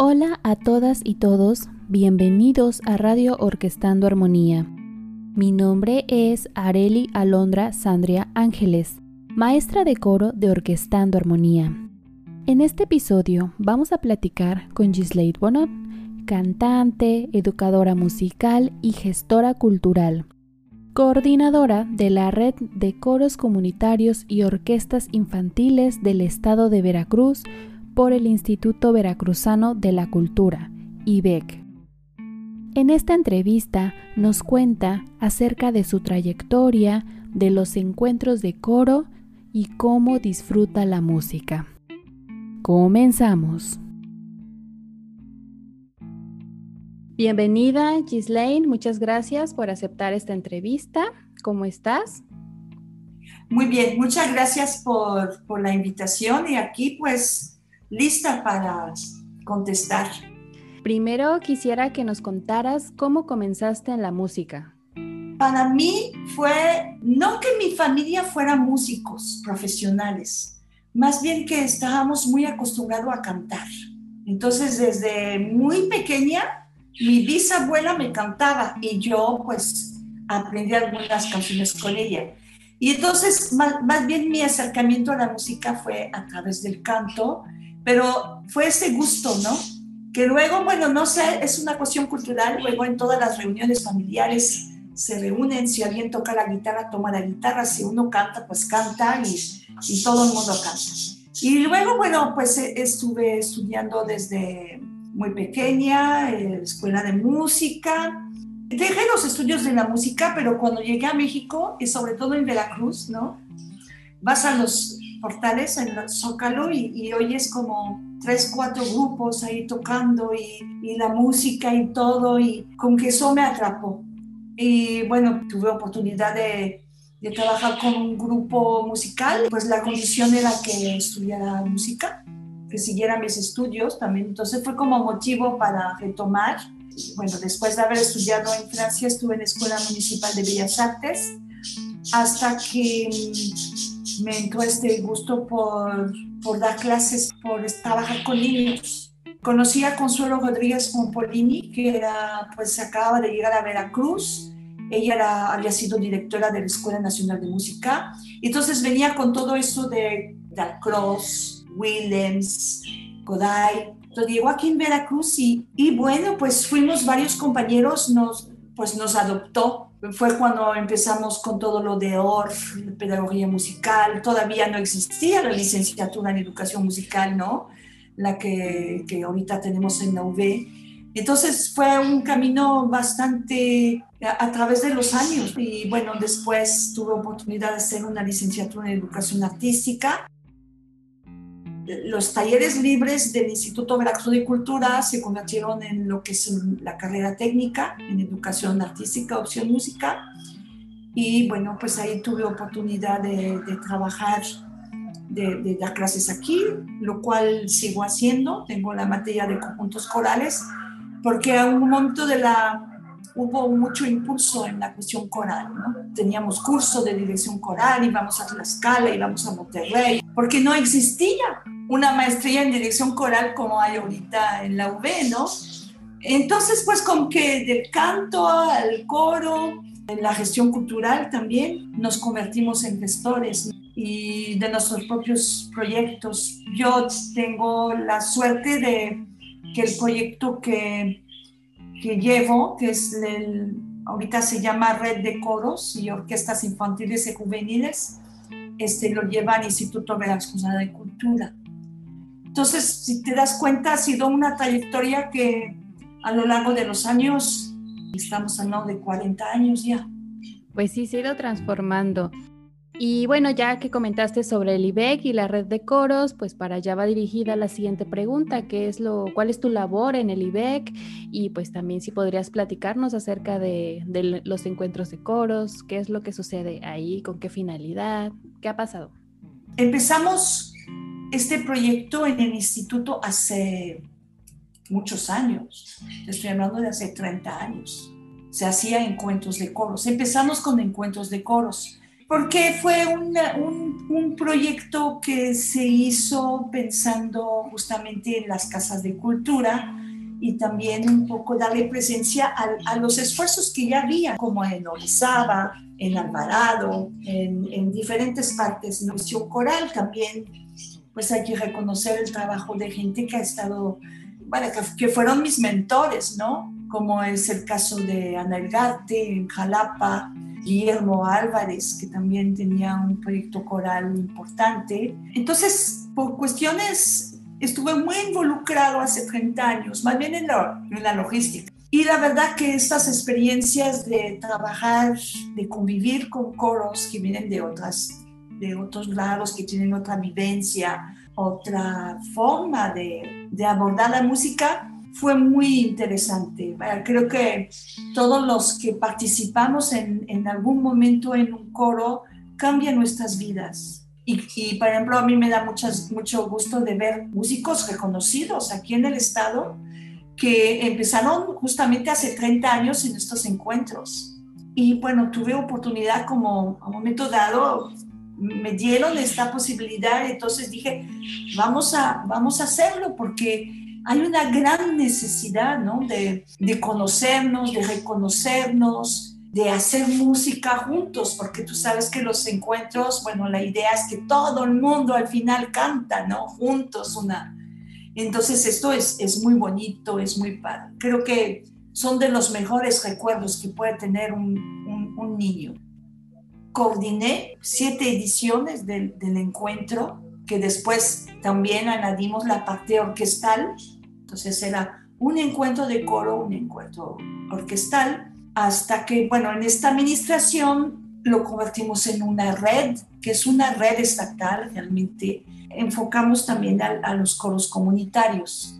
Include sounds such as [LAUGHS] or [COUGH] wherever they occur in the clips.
Hola a todas y todos, bienvenidos a Radio Orquestando Armonía. Mi nombre es Areli Alondra Sandria Ángeles, maestra de coro de Orquestando Armonía. En este episodio vamos a platicar con Gislade Bonot, cantante, educadora musical y gestora cultural, coordinadora de la Red de Coros Comunitarios y Orquestas Infantiles del Estado de Veracruz, por el Instituto Veracruzano de la Cultura, IBEC. En esta entrevista nos cuenta acerca de su trayectoria, de los encuentros de coro y cómo disfruta la música. Comenzamos. Bienvenida Gislaine, muchas gracias por aceptar esta entrevista. ¿Cómo estás? Muy bien, muchas gracias por, por la invitación y aquí pues lista para contestar. Primero quisiera que nos contaras cómo comenzaste en la música. Para mí fue, no que mi familia fuera músicos profesionales, más bien que estábamos muy acostumbrados a cantar. Entonces desde muy pequeña mi bisabuela me cantaba y yo pues aprendí algunas canciones con ella. Y entonces más, más bien mi acercamiento a la música fue a través del canto, pero fue ese gusto, ¿no? Que luego, bueno, no sé, es una cuestión cultural, luego en todas las reuniones familiares se reúnen, si alguien toca la guitarra, toma la guitarra, si uno canta, pues canta y, y todo el mundo canta. Y luego, bueno, pues eh, estuve estudiando desde muy pequeña, eh, escuela de música. Dejé los estudios de la música, pero cuando llegué a México, y sobre todo en Veracruz, ¿no? Vas a los portales en Zócalo y, y oyes como tres, cuatro grupos ahí tocando y, y, la música y todo y con que eso me atrapó. Y bueno, tuve oportunidad de, de trabajar con un grupo musical, pues la condición era que estudiara música, que siguiera mis estudios también, entonces fue como motivo para retomar. Bueno, después de haber estudiado en Francia, estuve en la Escuela Municipal de Bellas Artes, hasta que me entró este gusto por, dar clases, por trabajar con niños. Conocí a Consuelo Rodríguez Pompolini, que era, pues acababa de llegar a Veracruz. Ella había sido directora de la Escuela Nacional de Música. Entonces venía con todo eso de Dalcross, Williams, Goday. Entonces llegó aquí en Veracruz y, y bueno, pues fuimos varios compañeros, nos, pues nos adoptó fue cuando empezamos con todo lo de ORF, pedagogía musical. Todavía no existía la licenciatura en educación musical, ¿no? La que, que ahorita tenemos en la UV. Entonces fue un camino bastante a, a, través de los años. Y bueno, después tuve oportunidad de hacer una licenciatura en educación artística los talleres libres del Instituto Veracruz de Cultura se convirtieron en lo que es la carrera técnica en educación artística, opción música. Y bueno, pues ahí tuve oportunidad de, trabajar, de, de, dar clases aquí, lo cual sigo haciendo. Tengo la materia de conjuntos corales, porque a un momento de la hubo mucho impulso en la cuestión coral. ¿no? Teníamos curso de dirección coral, íbamos a Tlaxcala, íbamos a Monterrey, porque no existía una maestría en dirección coral como hay ahorita en la UB, ¿no? Entonces, pues con que del canto al coro, en la gestión cultural también, nos convertimos en gestores y de nuestros propios proyectos. Yo tengo la suerte de que el proyecto que, que llevo, que es el, ahorita se llama Red de Coros y Orquestas Infantiles y Juveniles, este, lo lleva al Instituto Veracruzano de Cultura. Entonces, si te das cuenta, ha sido una trayectoria que a lo largo de los años, estamos hablando de 40 años ya. Pues sí, se ha ido transformando. Y bueno, ya que comentaste sobre el IBEC y la red de coros, pues para allá va dirigida la siguiente pregunta, ¿qué es lo, ¿cuál es tu labor en el IBEC? Y pues también si podrías platicarnos acerca de, de los encuentros de coros, qué es lo que sucede ahí, con qué finalidad, qué ha pasado. Empezamos este proyecto en el instituto hace muchos años, estoy hablando de hace 30 años. Se hacía encuentros de coros. Empezamos con encuentros de coros porque fue un, un, proyecto que se hizo pensando justamente en las casas de cultura y también un poco darle presencia a, a los esfuerzos que ya había, como en Orizaba, en Alvarado, en, en diferentes partes. En Misión Coral también, pues hay que reconocer el trabajo de gente que ha estado, bueno, que, que fueron mis mentores, ¿no? Como es el caso de Ana Elgarte en Jalapa, Guillermo Álvarez, que también tenía un proyecto coral importante. Entonces, por cuestiones, estuve muy involucrado hace 30 años, más bien en la, en la logística. Y la verdad que estas experiencias de trabajar, de convivir con coros que vienen de, otras, de otros lados, que tienen otra vivencia, otra forma de, de abordar la música, fue muy interesante. Creo que todos los que participamos en, algún momento en un coro cambian nuestras vidas. Y, y, por ejemplo, a mí me da mucho gusto de ver músicos reconocidos aquí en el estado que empezaron justamente hace 30 años en estos encuentros. Y bueno, tuve oportunidad como a un momento dado, me dieron esta posibilidad, entonces dije, vamos a, vamos a hacerlo porque hay una gran necesidad, ¿no? De, de conocernos, de reconocernos, de hacer música juntos, porque tú sabes que los encuentros, bueno, la idea es que todo el mundo al final canta, ¿no? Juntos, una... Entonces esto es, es muy bonito, es muy padre. Creo que son de los mejores recuerdos que puede tener un, un, un niño. Coordiné siete ediciones del, del encuentro, que después también añadimos la parte orquestal entonces era un encuentro de coro, un encuentro orquestal, hasta que, bueno, en esta administración lo convertimos en una red, que es una red estatal, realmente enfocamos también a, los coros comunitarios.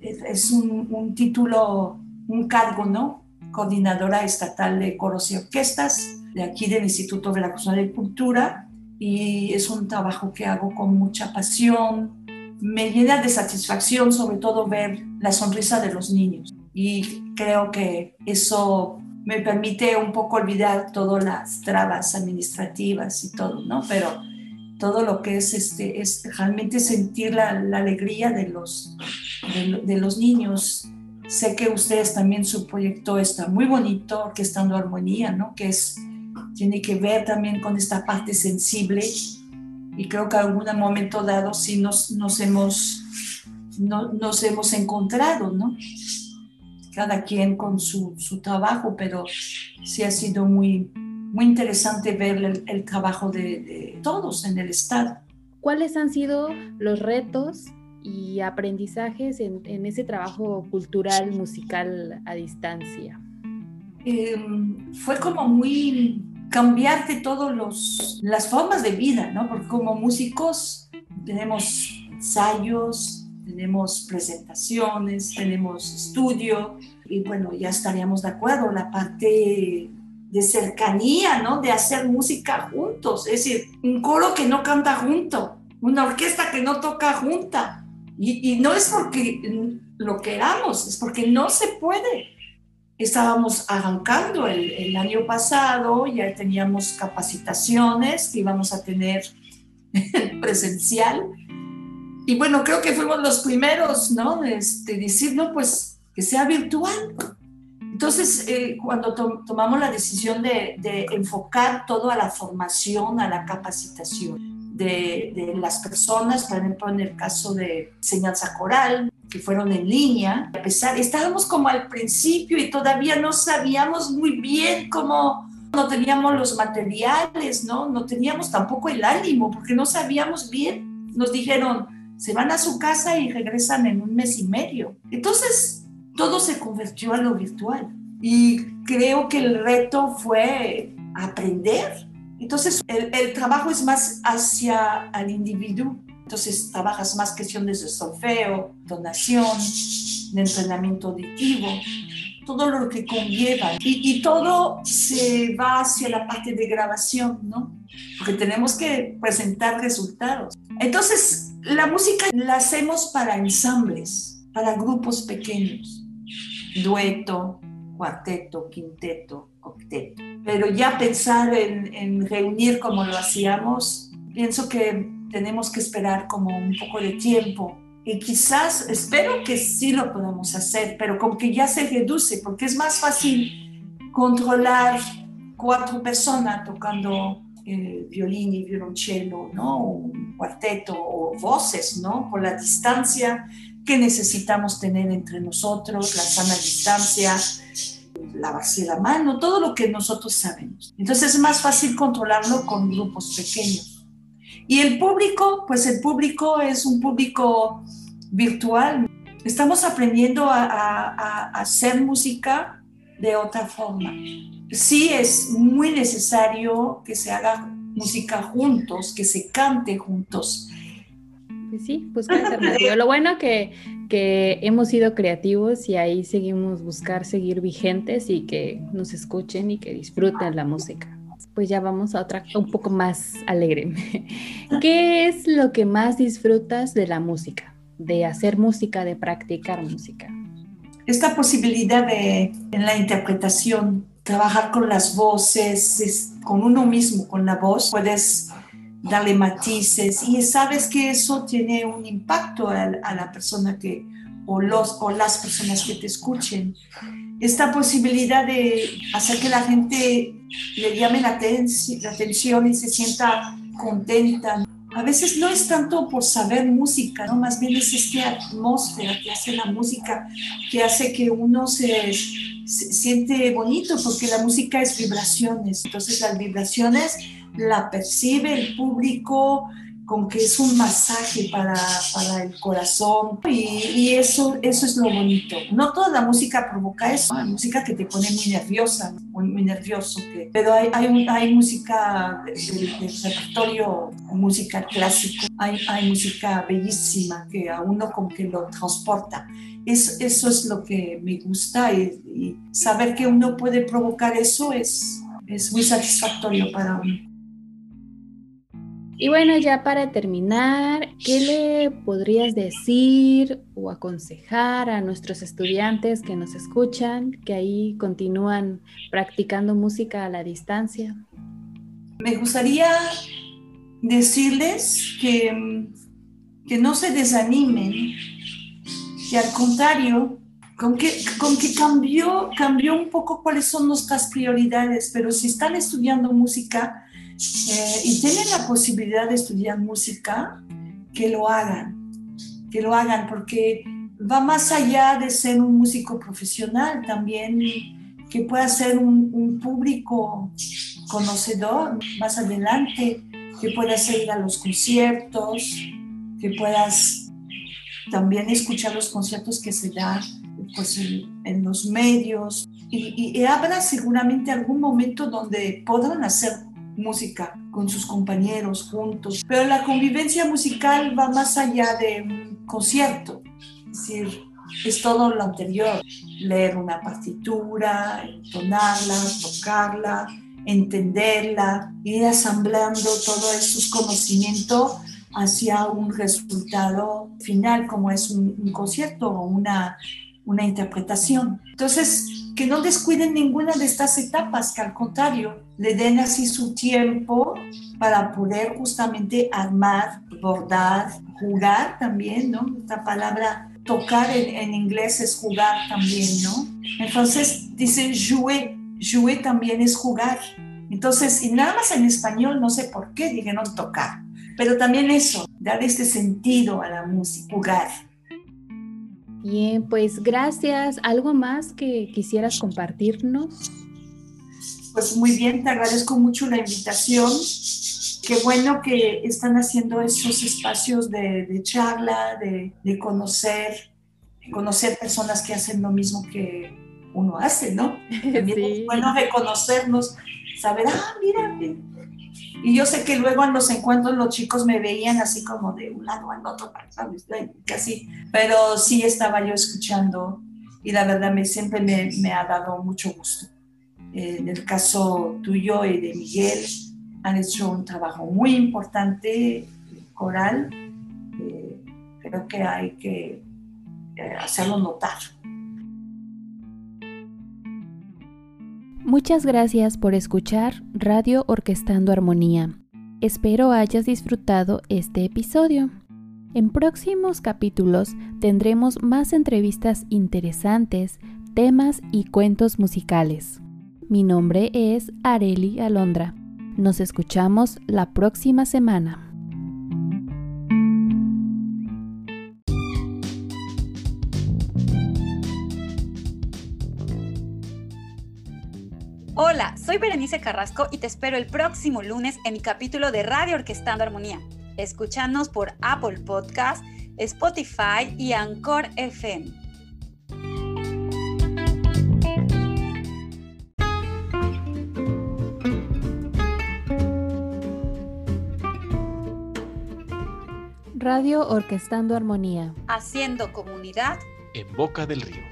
Es, un, un, título, un cargo, ¿no? Coordinadora estatal de coros y orquestas de aquí del Instituto de la de Cultura y es un trabajo que hago con mucha pasión, me llena de satisfacción sobre todo ver la sonrisa de los niños y creo que eso me permite un poco olvidar todas las trabas administrativas y todo, ¿no? Pero todo lo que es, este, es realmente sentir la, alegría de los, de, los niños. Sé que ustedes también su proyecto está muy bonito, que estando armonía, ¿no? Que es, tiene que ver también con esta parte sensible y creo que en algún momento dado sí nos, nos, hemos, no, nos hemos encontrado, ¿no? Cada quien con su, su, trabajo, pero sí ha sido muy, muy interesante ver el, el trabajo de, de todos en el Estado. ¿Cuáles han sido los retos y aprendizajes en, en, ese trabajo cultural, musical a distancia? Eh, fue como muy cambiarte todas las formas de vida, ¿no? Porque como músicos tenemos ensayos, tenemos presentaciones, tenemos estudio y bueno, ya estaríamos de acuerdo, la parte de cercanía, ¿no? De hacer música juntos, es decir, un coro que no canta junto, una orquesta que no toca junta. Y, y no es porque lo queramos, es porque no se puede estábamos arrancando el, año pasado, ya teníamos capacitaciones que íbamos a tener [LAUGHS] presencial. Y bueno, creo que fuimos los primeros, ¿no? Este, decir, no, pues que sea virtual. Entonces, eh, cuando tomamos la decisión de, de, enfocar todo a la formación, a la capacitación de, las personas, por ejemplo, en el caso de enseñanza coral, que fueron en línea, a pesar, estábamos como al principio y todavía no sabíamos muy bien cómo, no teníamos los materiales, ¿no? No teníamos tampoco el ánimo, porque no sabíamos bien. Nos dijeron, se van a su casa y regresan en un mes y medio. Entonces, todo se convirtió a lo virtual. Y creo que el reto fue aprender. Entonces, el, el trabajo es más hacia el individuo entonces trabajas más cuestiones de solfeo, donación, de entrenamiento auditivo, todo lo que conlleva. Y, y, todo se va hacia la parte de grabación, ¿no? Porque tenemos que presentar resultados. Entonces, la música la hacemos para ensambles, para grupos pequeños, dueto, cuarteto, quinteto, octeto. Pero ya pensar en, en reunir como lo hacíamos, pienso que tenemos que esperar como un poco de tiempo y quizás, espero que sí lo podamos hacer, pero como que ya se reduce, porque es más fácil controlar cuatro personas tocando eh, violín y violonchelo, ¿no? Un cuarteto o voces, ¿no? Por la distancia que necesitamos tener entre nosotros, la sana distancia, lavarse la mano, todo lo que nosotros sabemos. Entonces es más fácil controlarlo con grupos pequeños. Y el público, pues el público es un público virtual. Estamos aprendiendo a, hacer música de otra forma. Sí es muy necesario que se haga música juntos, que se cante juntos. Sí, pues [LAUGHS] Lo bueno que, que hemos sido creativos y ahí seguimos buscar seguir vigentes y que nos escuchen y que disfruten la música. Pues ya vamos a otra un poco más alegre. [LAUGHS] ¿Qué es lo que más disfrutas de la música? De hacer música, de practicar música. Esta posibilidad de en la interpretación, trabajar con las voces, con uno mismo, con la voz, puedes darle matices y sabes que eso tiene un impacto a, la persona que, o, los, o las personas que te escuchen. Esta posibilidad de hacer que la gente le llame la, atención y se sienta contenta. A veces no es tanto por saber música, ¿no? más bien es esta atmósfera que hace la música, que hace que uno se, se siente bonito, porque la música es vibraciones. Entonces las vibraciones la percibe el público con que es un masaje para, para el corazón y, eso, eso es lo bonito. No toda la música provoca eso, hay música que te pone muy nerviosa, muy, nervioso, que, pero hay, hay, hay música del, repertorio, música clásica, hay, hay música bellísima que a uno como que lo transporta. Es, eso es lo que me gusta y, y saber que uno puede provocar eso es, es muy satisfactorio para uno. Y bueno, ya para terminar, ¿qué le podrías decir o aconsejar a nuestros estudiantes que nos escuchan, que ahí continúan practicando música a la distancia? Me gustaría decirles que, que no se desanimen, que al contrario, con que, con que cambió, cambió un poco cuáles son nuestras prioridades, pero si están estudiando música, eh, y tienen la posibilidad de estudiar música, que lo hagan, que lo hagan, porque va más allá de ser un músico profesional, también que pueda ser un, público conocedor más adelante, que puedas ir a los conciertos, que puedas también escuchar los conciertos que se dan pues, en, los medios. Y, y, habrá seguramente algún momento donde podrán hacer música con sus compañeros juntos. Pero la convivencia musical va más allá de un concierto, es decir, es todo lo anterior, leer una partitura, entonarla, tocarla, entenderla, ir asamblando todos esos conocimientos hacia un resultado final como es un, un concierto o una, una interpretación. Entonces, que no descuiden ninguna de estas etapas, que al contrario, le den así su tiempo para poder justamente armar, bordar, jugar también, ¿no? Esta palabra tocar en, en inglés es jugar también, ¿no? Entonces dicen jouer, jouer también es jugar. Entonces, y nada más en español, no sé por qué dijeron tocar, pero también eso, dar este sentido a la música, jugar. Bien, pues gracias. ¿Algo más que quisieras compartirnos? Pues muy bien, te agradezco mucho la invitación. Qué bueno que están haciendo esos espacios de, charla, de, conocer, conocer personas que hacen lo mismo que uno hace, ¿no? [LAUGHS] También es bueno reconocernos, saber, ah, mira, y yo sé que luego en los encuentros los chicos me veían así como de un lado al otro, ¿sabes? Casi, pero sí estaba yo escuchando y la verdad me, siempre me, me ha dado mucho gusto. en el caso tuyo y de Miguel, han hecho un trabajo muy importante, coral. Eh, creo que hay que eh, hacerlo notar. Muchas gracias por escuchar Radio Orquestando Armonía. Espero hayas disfrutado este episodio. En próximos capítulos tendremos más entrevistas interesantes, temas y cuentos musicales. Mi nombre es Areli Alondra. Nos escuchamos la próxima semana. Hola, soy Berenice Carrasco y te espero el próximo lunes en mi capítulo de Radio Orquestando Armonía. Escúchanos por Apple Podcast, Spotify y Anchor FM. Radio Orquestando Armonía. Haciendo comunidad en Boca del Río.